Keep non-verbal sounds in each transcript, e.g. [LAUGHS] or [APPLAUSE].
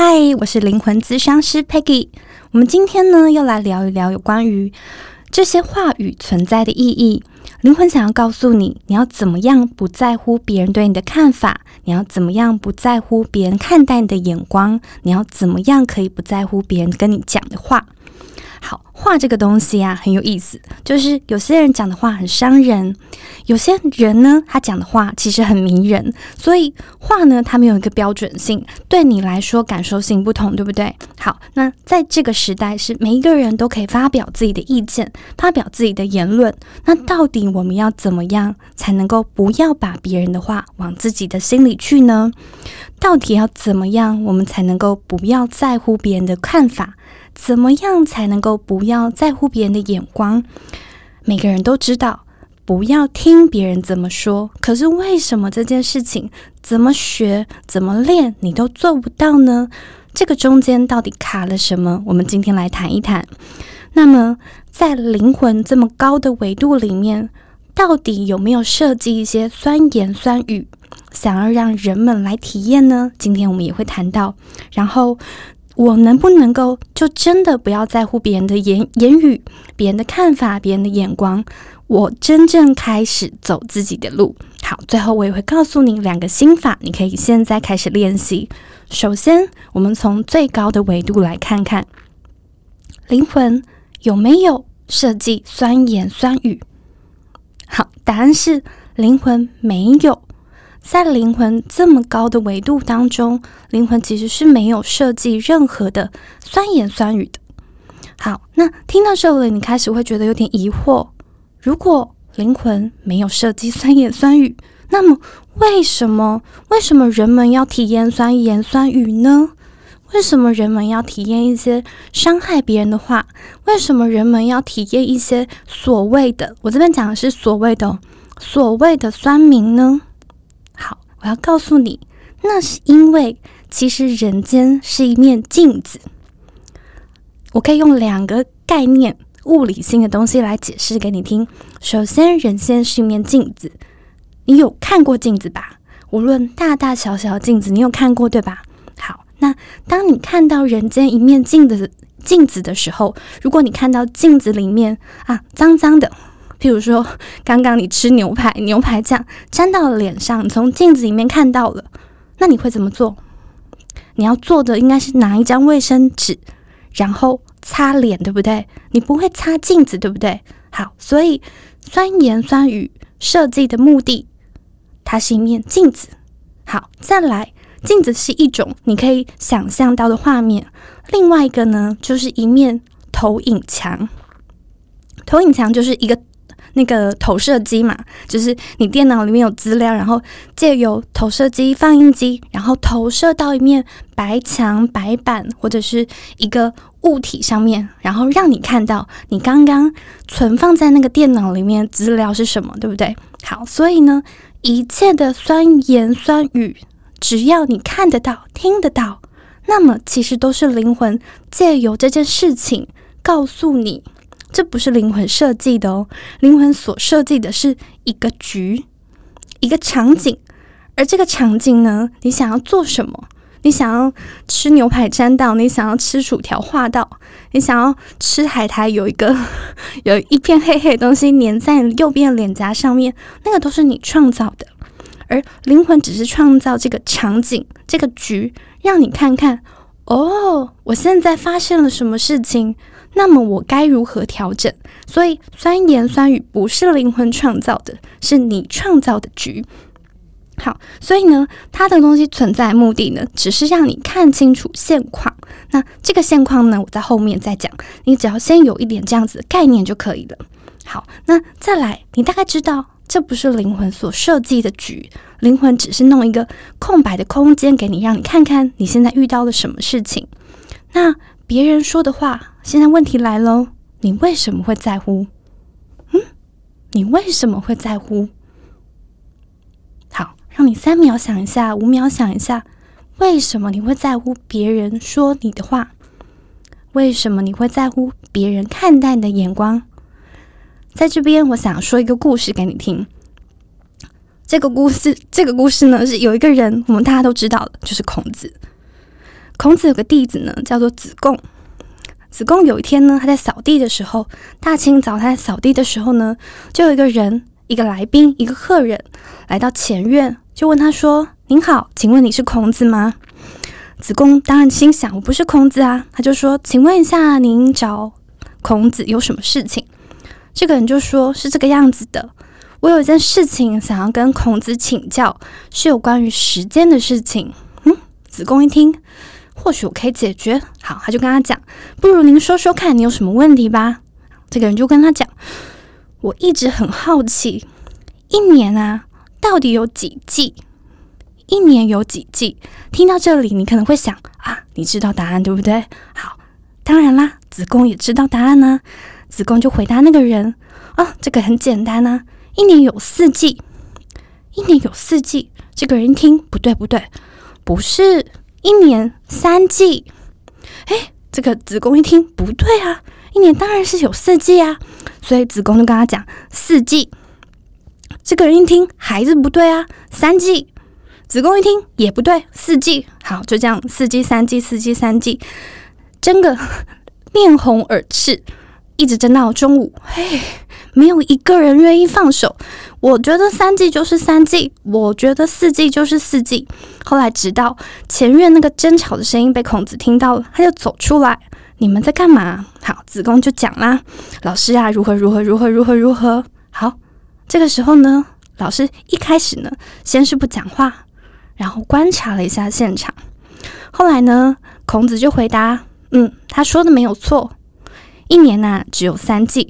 嗨，我是灵魂咨商师 Peggy。我们今天呢，要来聊一聊有关于这些话语存在的意义。灵魂想要告诉你，你要怎么样不在乎别人对你的看法？你要怎么样不在乎别人看待你的眼光？你要怎么样可以不在乎别人跟你讲的话？好话这个东西啊，很有意思。就是有些人讲的话很伤人，有些人呢，他讲的话其实很迷人。所以话呢，他没有一个标准性，对你来说感受性不同，对不对？好，那在这个时代，是每一个人都可以发表自己的意见，发表自己的言论。那到底我们要怎么样才能够不要把别人的话往自己的心里去呢？到底要怎么样，我们才能够不要在乎别人的看法？怎么样才能够不要在乎别人的眼光？每个人都知道不要听别人怎么说，可是为什么这件事情怎么学、怎么练，你都做不到呢？这个中间到底卡了什么？我们今天来谈一谈。那么，在灵魂这么高的维度里面，到底有没有设计一些酸言酸语，想要让人们来体验呢？今天我们也会谈到。然后。我能不能够就真的不要在乎别人的言言语、别人的看法、别人的眼光？我真正开始走自己的路。好，最后我也会告诉你两个心法，你可以现在开始练习。首先，我们从最高的维度来看看灵魂有没有设计酸言酸语。好，答案是灵魂没有。在灵魂这么高的维度当中，灵魂其实是没有设计任何的酸言酸语的。好，那听到这里，你开始会觉得有点疑惑：如果灵魂没有设计酸言酸语，那么为什么为什么人们要体验酸言酸语呢？为什么人们要体验一些伤害别人的话？为什么人们要体验一些所谓的……我这边讲的是所谓的所谓的酸民呢？我要告诉你，那是因为其实人间是一面镜子。我可以用两个概念、物理性的东西来解释给你听。首先，人间是一面镜子，你有看过镜子吧？无论大大小小的镜子，你有看过对吧？好，那当你看到人间一面镜子镜子的时候，如果你看到镜子里面啊脏脏的。譬如说，[LAUGHS] 刚刚你吃牛排，牛排酱沾到了脸上，从镜子里面看到了，那你会怎么做？你要做的应该是拿一张卫生纸，然后擦脸，对不对？你不会擦镜子，对不对？好，所以酸言酸语设计的目的，它是一面镜子。好，再来，镜子是一种你可以想象到的画面，另外一个呢，就是一面投影墙。投影墙就是一个。那个投射机嘛，就是你电脑里面有资料，然后借由投射机、放映机，然后投射到一面白墙、白板或者是一个物体上面，然后让你看到你刚刚存放在那个电脑里面资料是什么，对不对？好，所以呢，一切的酸言酸语，只要你看得到、听得到，那么其实都是灵魂借由这件事情告诉你。这不是灵魂设计的哦，灵魂所设计的是一个局，一个场景，而这个场景呢，你想要做什么？你想要吃牛排沾到，你想要吃薯条画到，你想要吃海苔有一个 [LAUGHS] 有一片黑黑的东西粘在右边脸颊上面，那个都是你创造的，而灵魂只是创造这个场景，这个局，让你看看哦，我现在发现了什么事情。那么我该如何调整？所以酸言酸语不是灵魂创造的，是你创造的局。好，所以呢，它的东西存在目的呢，只是让你看清楚现况。那这个现况呢，我在后面再讲。你只要先有一点这样子的概念就可以了。好，那再来，你大概知道这不是灵魂所设计的局，灵魂只是弄一个空白的空间给你，让你看看你现在遇到了什么事情。那别人说的话。现在问题来喽，你为什么会在乎？嗯，你为什么会在乎？好，让你三秒想一下，五秒想一下，为什么你会在乎别人说你的话？为什么你会在乎别人看待你的眼光？在这边，我想说一个故事给你听。这个故事，这个故事呢，是有一个人，我们大家都知道的，就是孔子。孔子有个弟子呢，叫做子贡。子贡有一天呢，他在扫地的时候，大清早他在扫地的时候呢，就有一个人，一个来宾，一个客人来到前院，就问他说：“您好，请问你是孔子吗？”子贡当然心想：“我不是孔子啊。”他就说：“请问一下，您找孔子有什么事情？”这个人就说：“是这个样子的，我有一件事情想要跟孔子请教，是有关于时间的事情。”嗯，子贡一听。或许我可以解决。好，他就跟他讲，不如您说说看你有什么问题吧。这个人就跟他讲，我一直很好奇，一年啊，到底有几季？一年有几季？听到这里，你可能会想啊，你知道答案对不对？好，当然啦，子贡也知道答案呢。子贡就回答那个人啊，这个很简单啊，一年有四季，一年有四季。这个人一听，不对不对，不是。一年三季，哎，这个子贡一听不对啊，一年当然是有四季啊，所以子贡就跟他讲四季。这个人一听还是不对啊，三季。子贡一听也不对，四季。好，就这样，四季三季，四季三季，争个面红耳赤，一直争到中午。嘿。没有一个人愿意放手。我觉得三季就是三季，我觉得四季就是四季。后来，直到前院那个争吵的声音被孔子听到了，他就走出来：“你们在干嘛？”好，子贡就讲啦：“老师啊，如何如何如何如何如何。”好，这个时候呢，老师一开始呢，先是不讲话，然后观察了一下现场。后来呢，孔子就回答：“嗯，他说的没有错，一年呐只有三季。”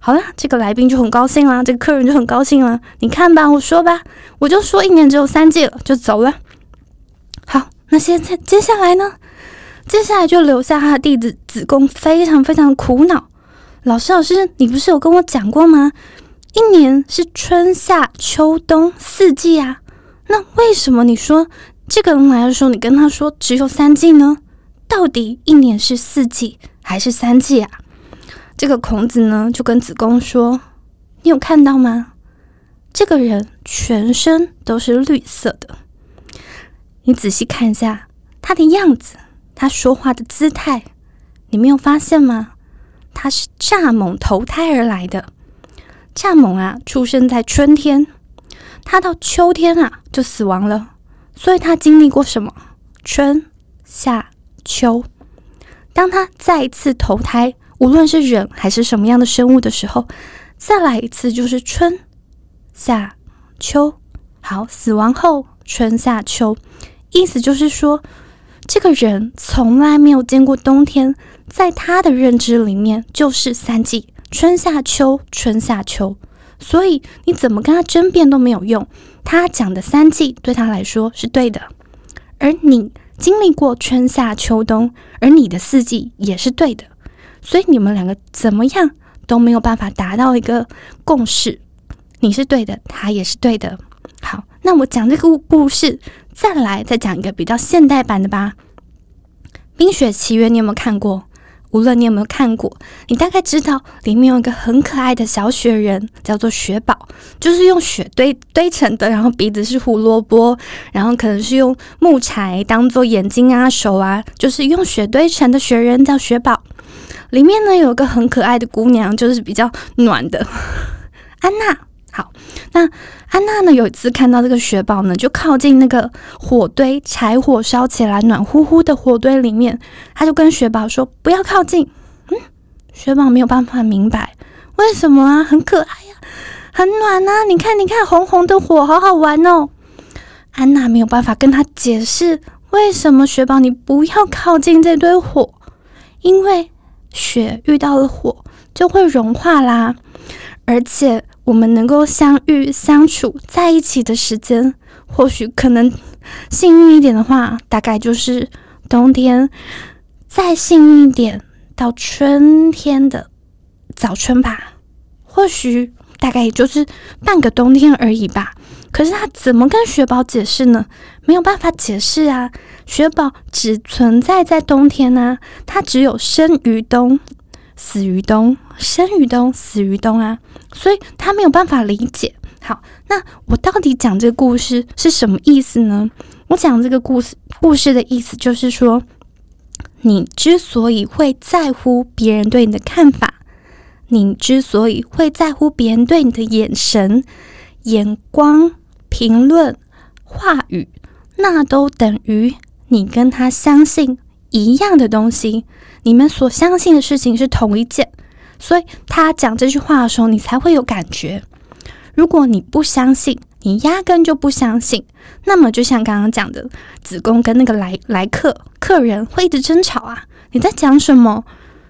好了，这个来宾就很高兴啦，这个客人就很高兴了。你看吧，我说吧，我就说一年只有三季了，就走了。好，那现在接下来呢？接下来就留下他的弟子子贡，非常非常苦恼。老师，老师，你不是有跟我讲过吗？一年是春夏秋冬四季啊。那为什么你说这个人来的时候，你跟他说只有三季呢？到底一年是四季还是三季啊？这个孔子呢，就跟子贡说：“你有看到吗？这个人全身都是绿色的。你仔细看一下他的样子，他说话的姿态，你没有发现吗？他是蚱蜢投胎而来的。蚱蜢啊，出生在春天，他到秋天啊就死亡了。所以他经历过什么？春夏秋。当他再一次投胎。”无论是人还是什么样的生物的时候，再来一次就是春夏秋。好，死亡后春夏秋，意思就是说，这个人从来没有见过冬天，在他的认知里面就是三季：春夏秋，春夏秋。所以你怎么跟他争辩都没有用，他讲的三季对他来说是对的，而你经历过春夏秋冬，而你的四季也是对的。所以你们两个怎么样都没有办法达到一个共识，你是对的，他也是对的。好，那我讲这个故事，再来再讲一个比较现代版的吧。《冰雪奇缘》你有没有看过？无论你有没有看过，你大概知道里面有一个很可爱的小雪人，叫做雪宝，就是用雪堆堆成的，然后鼻子是胡萝卜，然后可能是用木柴当做眼睛啊、手啊，就是用雪堆成的雪人叫雪宝。里面呢有个很可爱的姑娘，就是比较暖的 [LAUGHS] 安娜。好，那安娜呢有一次看到这个雪宝呢，就靠近那个火堆，柴火烧起来，暖乎乎的火堆里面，她就跟雪宝说：“不要靠近。”嗯，雪宝没有办法明白为什么啊，很可爱呀，很暖啊，你看，你看，红红的火，好好玩哦。安娜没有办法跟他解释为什么雪宝你不要靠近这堆火，因为。雪遇到了火就会融化啦，而且我们能够相遇、相处在一起的时间，或许可能幸运一点的话，大概就是冬天；再幸运一点，到春天的早春吧。或许大概也就是半个冬天而已吧。可是他怎么跟雪宝解释呢？没有办法解释啊！雪宝只存在在冬天啊，它只有生于冬，死于冬，生于冬，死于冬啊，所以他没有办法理解。好，那我到底讲这个故事是什么意思呢？我讲这个故事故事的意思就是说，你之所以会在乎别人对你的看法，你之所以会在乎别人对你的眼神、眼光、评论、话语，那都等于你跟他相信一样的东西，你们所相信的事情是同一件，所以他讲这句话的时候，你才会有感觉。如果你不相信，你压根就不相信，那么就像刚刚讲的，子宫跟那个来来客客人会一直争吵啊！你在讲什么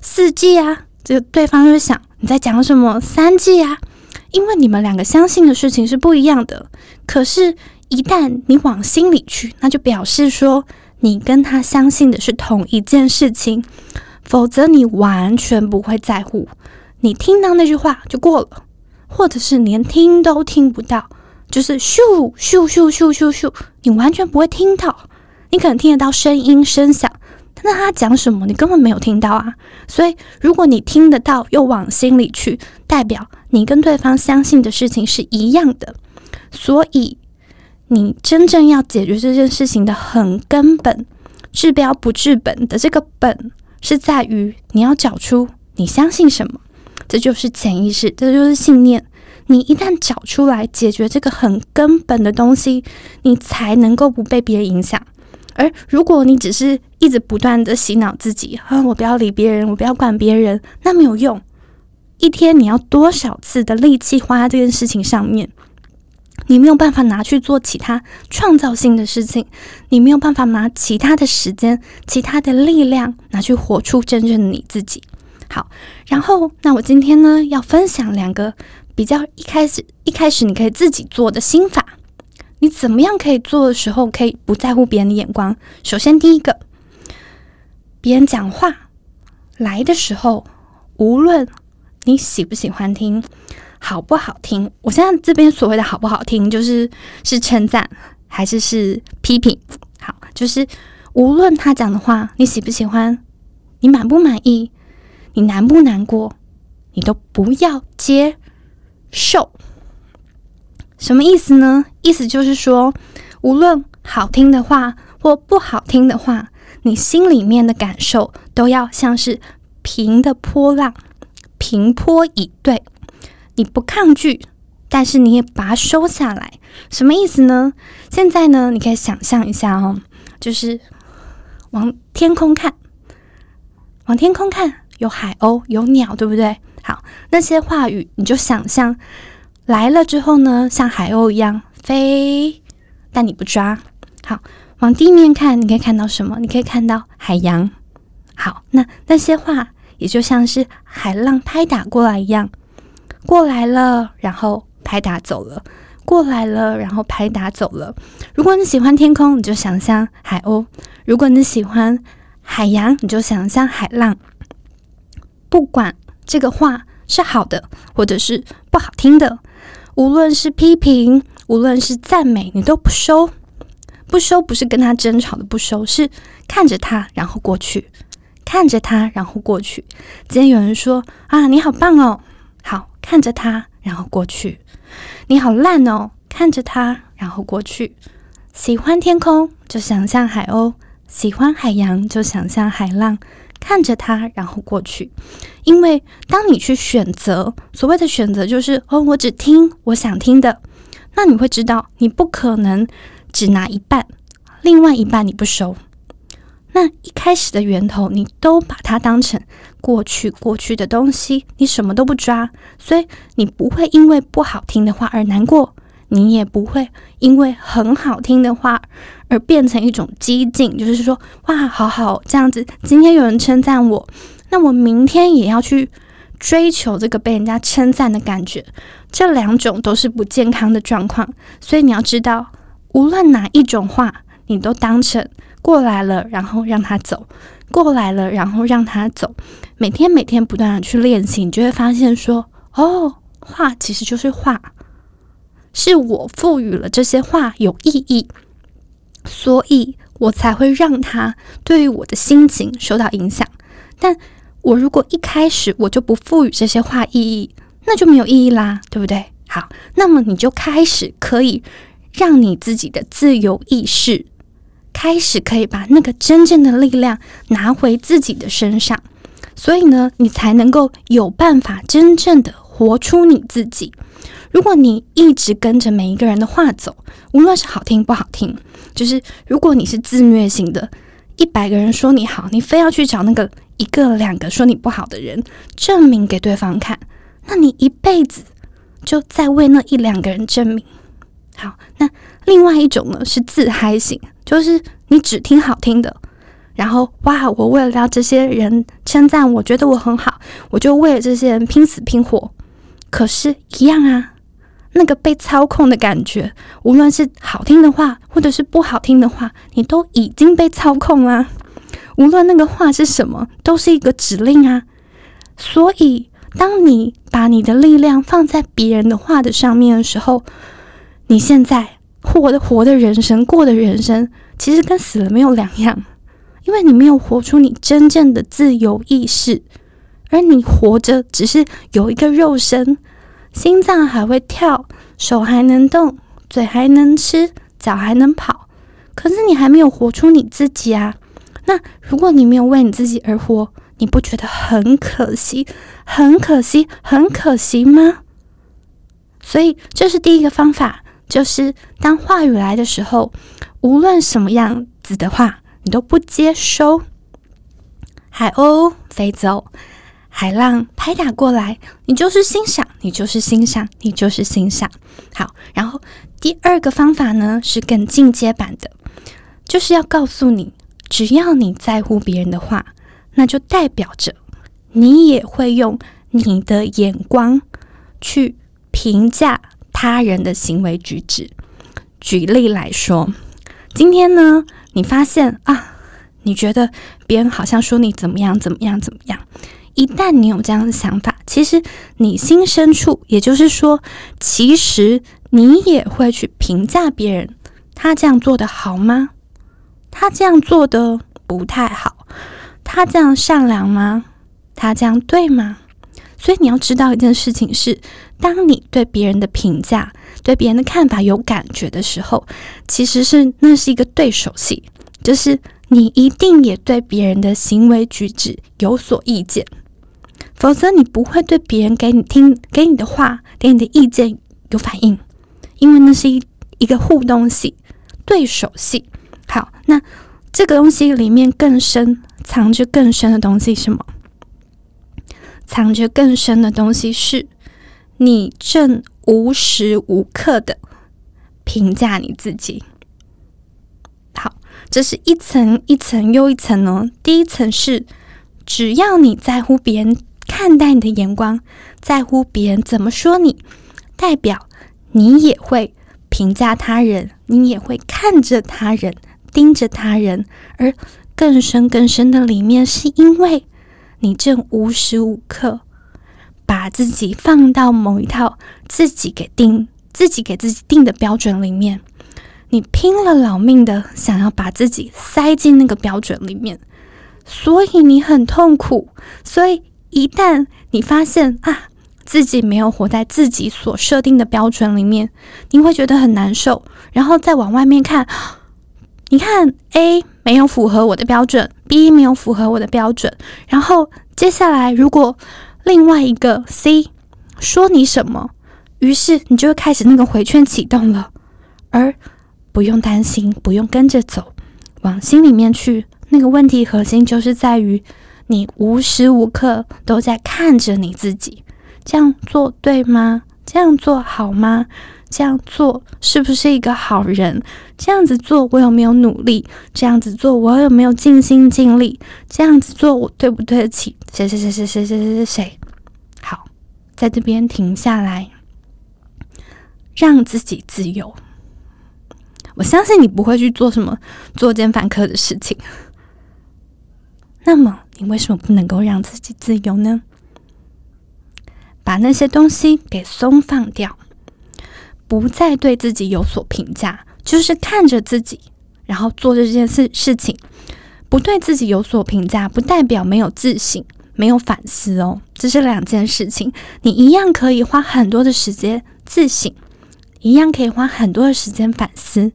四季啊？这对方就想你在讲什么三季啊？因为你们两个相信的事情是不一样的。可是，一旦你往心里去，那就表示说你跟他相信的是同一件事情，否则你完全不会在乎。你听到那句话就过了。或者是连听都听不到，就是咻咻咻咻咻咻，你完全不会听到。你可能听得到声音声响，但他讲什么你根本没有听到啊。所以，如果你听得到又往心里去，代表你跟对方相信的事情是一样的。所以，你真正要解决这件事情的很根本、治标不治本的这个本，是在于你要找出你相信什么。这就是潜意识，这就是信念。你一旦找出来，解决这个很根本的东西，你才能够不被别人影响。而如果你只是一直不断的洗脑自己，啊，我不要理别人，我不要管别人，那没有用。一天你要多少次的力气花在这件事情上面？你没有办法拿去做其他创造性的事情，你没有办法拿其他的时间、其他的力量拿去活出真正的你自己。好，然后那我今天呢要分享两个比较一开始一开始你可以自己做的心法，你怎么样可以做的时候可以不在乎别人的眼光？首先第一个，别人讲话来的时候，无论你喜不喜欢听，好不好听，我现在这边所谓的好不好听，就是是称赞还是是批评？好，就是无论他讲的话你喜不喜欢，你满不满意？你难不难过？你都不要接受，什么意思呢？意思就是说，无论好听的话或不好听的话，你心里面的感受都要像是平的波浪，平坡以对。你不抗拒，但是你也把它收下来。什么意思呢？现在呢，你可以想象一下哦，就是往天空看，往天空看。有海鸥，有鸟，对不对？好，那些话语你就想象来了之后呢，像海鸥一样飞，但你不抓。好，往地面看，你可以看到什么？你可以看到海洋。好，那那些话也就像是海浪拍打过来一样，过来了，然后拍打走了；过来了，然后拍打走了。如果你喜欢天空，你就想象海鸥；如果你喜欢海洋，你就想象海浪。不管这个话是好的，或者是不好听的，无论是批评，无论是赞美，你都不收。不收不是跟他争吵的不收，是看着他然后过去，看着他然后过去。今天有人说啊，你好棒哦，好看着他然后过去。你好烂哦，看着他然后过去。喜欢天空就想象海鸥，喜欢海洋就想象海浪。看着他，然后过去。因为当你去选择，所谓的选择就是哦，我只听我想听的。那你会知道，你不可能只拿一半，另外一半你不收。那一开始的源头，你都把它当成过去过去的东西，你什么都不抓，所以你不会因为不好听的话而难过。你也不会因为很好听的话而变成一种激进，就是说，哇，好好这样子。今天有人称赞我，那我明天也要去追求这个被人家称赞的感觉。这两种都是不健康的状况，所以你要知道，无论哪一种话，你都当成过来了，然后让他走；过来了，然后让他走。每天每天不断的去练习，你就会发现说，哦，话其实就是话。是我赋予了这些话有意义，所以我才会让它对于我的心情受到影响。但我如果一开始我就不赋予这些话意义，那就没有意义啦，对不对？好，那么你就开始可以让你自己的自由意识开始可以把那个真正的力量拿回自己的身上，所以呢，你才能够有办法真正的活出你自己。如果你一直跟着每一个人的话走，无论是好听不好听，就是如果你是自虐型的，一百个人说你好，你非要去找那个一个两个说你不好的人证明给对方看，那你一辈子就在为那一两个人证明。好，那另外一种呢是自嗨型，就是你只听好听的，然后哇，我为了让这些人称赞，我觉得我很好，我就为了这些人拼死拼活。可是，一样啊。那个被操控的感觉，无论是好听的话，或者是不好听的话，你都已经被操控了。无论那个话是什么，都是一个指令啊。所以，当你把你的力量放在别人的话的上面的时候，你现在活的活的人生，过的人生，其实跟死了没有两样，因为你没有活出你真正的自由意识，而你活着只是有一个肉身。心脏还会跳，手还能动，嘴还能吃，脚还能跑，可是你还没有活出你自己啊！那如果你没有为你自己而活，你不觉得很可惜、很可惜、很可惜吗？所以这是第一个方法，就是当话语来的时候，无论什么样子的话，你都不接收。海鸥飞走。海浪拍打过来，你就是欣赏，你就是欣赏，你就是欣赏。好，然后第二个方法呢是更进阶版的，就是要告诉你，只要你在乎别人的话，那就代表着你也会用你的眼光去评价他人的行为举止。举例来说，今天呢，你发现啊，你觉得别人好像说你怎么样怎么样怎么样。一旦你有这样的想法，其实你心深处，也就是说，其实你也会去评价别人，他这样做的好吗？他这样做的不太好，他这样善良吗？他这样对吗？所以你要知道一件事情是，当你对别人的评价、对别人的看法有感觉的时候，其实是那是一个对手戏，就是你一定也对别人的行为举止有所意见。否则，你不会对别人给你听、给你的话、给你的意见有反应，因为那是一一个互动戏、对手戏。好，那这个东西里面更深藏着更深的东西，什么？藏着更深的东西是，你正无时无刻的评价你自己。好，这是一层一层又一层哦。第一层是，只要你在乎别人。看待你的眼光，在乎别人怎么说你，代表你也会评价他人，你也会看着他人，盯着他人。而更深更深的里面，是因为你正无时无刻把自己放到某一套自己给定、自己给自己定的标准里面，你拼了老命的想要把自己塞进那个标准里面，所以你很痛苦，所以。一旦你发现啊，自己没有活在自己所设定的标准里面，你会觉得很难受。然后再往外面看，你看 A 没有符合我的标准，B 没有符合我的标准。然后接下来，如果另外一个 C 说你什么，于是你就会开始那个回圈启动了。而不用担心，不用跟着走，往心里面去。那个问题核心就是在于。你无时无刻都在看着你自己，这样做对吗？这样做好吗？这样做是不是一个好人？这样子做我有没有努力？这样子做我有没有尽心尽力？这样子做我对不对得起谁谁谁谁谁谁谁谁？好，在这边停下来，让自己自由。我相信你不会去做什么作奸犯科的事情。那么。你为什么不能够让自己自由呢？把那些东西给松放掉，不再对自己有所评价，就是看着自己，然后做这件事事情。不对自己有所评价，不代表没有自信、没有反思哦，这是两件事情。你一样可以花很多的时间自省，一样可以花很多的时间反思。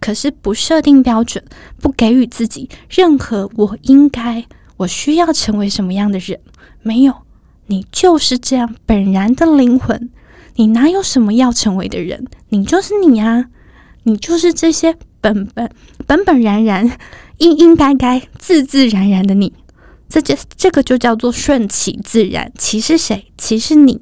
可是不设定标准，不给予自己任何我应该、我需要成为什么样的人，没有，你就是这样本然的灵魂，你哪有什么要成为的人？你就是你啊，你就是这些本本本本然然、应应该该、自自然然的你。这就这个就叫做顺其自然。其是谁？其是你。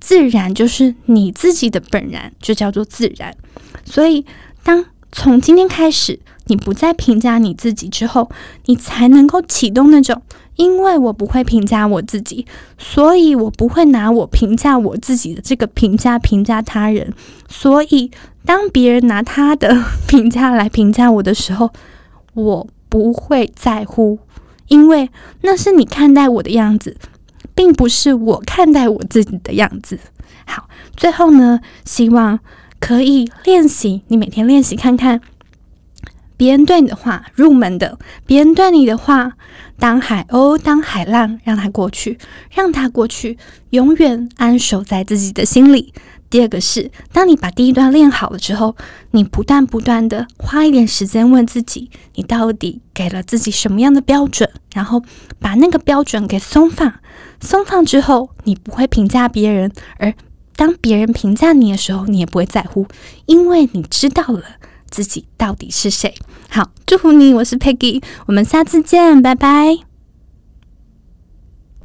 自然就是你自己的本然，就叫做自然。所以，当从今天开始，你不再评价你自己之后，你才能够启动那种，因为我不会评价我自己，所以我不会拿我评价我自己的这个评价评价他人。所以，当别人拿他的 [LAUGHS] 评价来评价我的时候，我不会在乎。因为那是你看待我的样子，并不是我看待我自己的样子。好，最后呢，希望可以练习，你每天练习看看，别人对你的话，入门的，别人对你的话，当海鸥，当海浪，让它过去，让它过去，永远安守在自己的心里。第二个是，当你把第一段练好了之后，你不断不断的花一点时间问自己，你到底给了自己什么样的标准，然后把那个标准给松放。松放之后，你不会评价别人，而当别人评价你的时候，你也不会在乎，因为你知道了自己到底是谁。好，祝福你，我是 Peggy，我们下次见，拜拜。